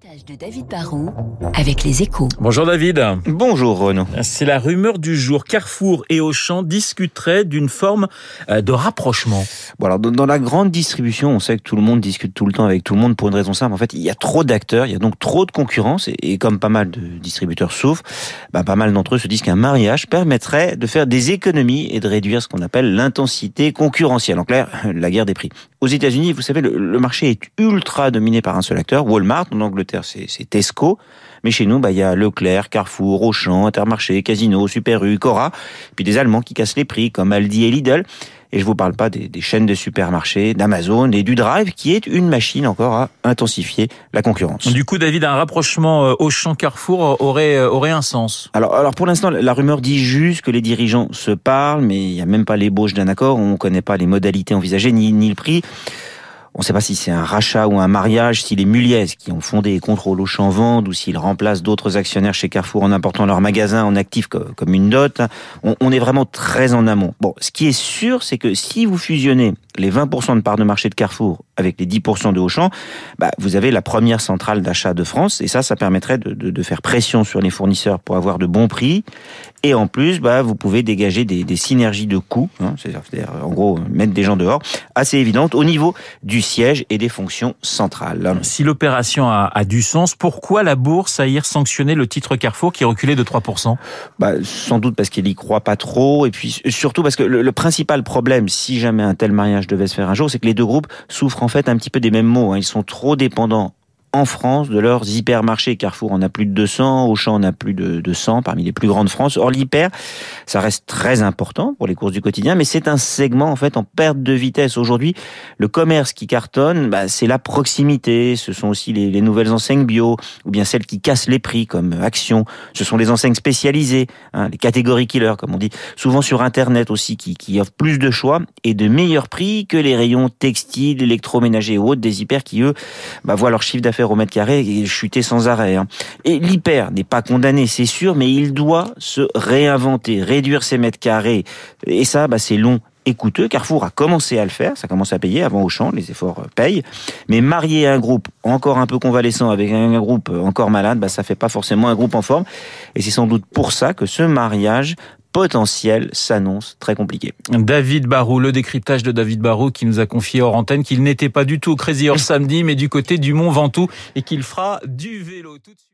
décryptage de David Barrault avec les échos. Bonjour David. Bonjour Renaud. C'est la rumeur du jour. Carrefour et Auchan discuteraient d'une forme euh, de rapprochement. Bon alors dans la grande distribution, on sait que tout le monde discute tout le temps avec tout le monde pour une raison simple. En fait, il y a trop d'acteurs, il y a donc trop de concurrence et, comme pas mal de distributeurs souffrent, bah, pas mal d'entre eux se disent qu'un mariage permettrait de faire des économies et de réduire ce qu'on appelle l'intensité concurrentielle. En clair, la guerre des prix. Aux États-Unis, vous savez, le, le marché est ultra dominé par un seul acteur, Walmart. En Angleterre, c'est Tesco. Mais chez nous, bah, il y a Leclerc, Carrefour, Auchan, Intermarché, Casino, Super U, Cora. Puis des Allemands qui cassent les prix, comme Aldi et Lidl. Et je vous parle pas des, des chaînes de supermarchés, d'Amazon et du Drive, qui est une machine encore à intensifier la concurrence. Du coup, David, un rapprochement euh, Auchan-Carrefour aurait, euh, aurait un sens. Alors, alors pour l'instant, la rumeur dit juste que les dirigeants se parlent, mais il n'y a même pas l'ébauche d'un accord. On ne connaît pas les modalités envisagées ni, ni le prix. On ne sait pas si c'est un rachat ou un mariage, si les Muliez qui ont fondé et contrôlent Auchan vendent ou s'ils remplacent d'autres actionnaires chez Carrefour en important leur magasin en actif comme une dot. On, est vraiment très en amont. Bon, ce qui est sûr, c'est que si vous fusionnez les 20% de part de marché de Carrefour avec les 10% de Auchan, bah, vous avez la première centrale d'achat de France et ça, ça permettrait de, de, de, faire pression sur les fournisseurs pour avoir de bons prix. Et en plus, bah, vous pouvez dégager des, des synergies de coûts, hein, c'est-à-dire en gros mettre des gens dehors, assez évidentes au niveau du siège et des fonctions centrales. Si l'opération a, a, du sens, pourquoi la bourse a hier sanctionné le titre Carrefour qui reculait de 3% bah, Sans doute parce qu'il y croit pas trop et puis surtout parce que le, le principal problème, si jamais un tel mariage devait se faire un jour, c'est que les deux groupes souffrent en fait un petit peu des mêmes maux. Hein. Ils sont trop dépendants en France de leurs hypermarchés. Carrefour en a plus de 200, Auchan en a plus de 200 parmi les plus grandes de France. Or l'hyper, ça reste très important pour les courses du quotidien, mais c'est un segment en fait en perte de vitesse. Aujourd'hui, le commerce qui cartonne, bah, c'est la proximité. Ce sont aussi les, les, nouvelles enseignes bio ou bien celles qui cassent les prix comme Action. Ce sont les enseignes spécialisées, hein, les catégories killers comme on dit, souvent sur Internet aussi, qui, qui offrent plus de choix et de meilleurs prix que les rayons textiles, électroménagers ou autres des hyper qui eux bah, voient leur chiffre d'affaires au mètre carré et chuter sans arrêt. Hein. Et l'hyper n'est pas condamné, c'est sûr, mais il doit se réinventer, réduire ses mètres carrés. Et ça, bah, c'est long et coûteux. Carrefour a commencé à le faire, ça commence à payer avant Auchan, les efforts payent. Mais marier un groupe encore un peu convalescent avec un groupe encore malade, bah, ça fait pas forcément un groupe en forme. Et c'est sans doute pour ça que ce mariage potentiel s'annonce très compliqué. David Barou, le décryptage de David Barou qui nous a confié hors antenne qu'il n'était pas du tout au Crazy Horse samedi, mais du côté du Mont Ventoux et qu'il fera du vélo tout de suite.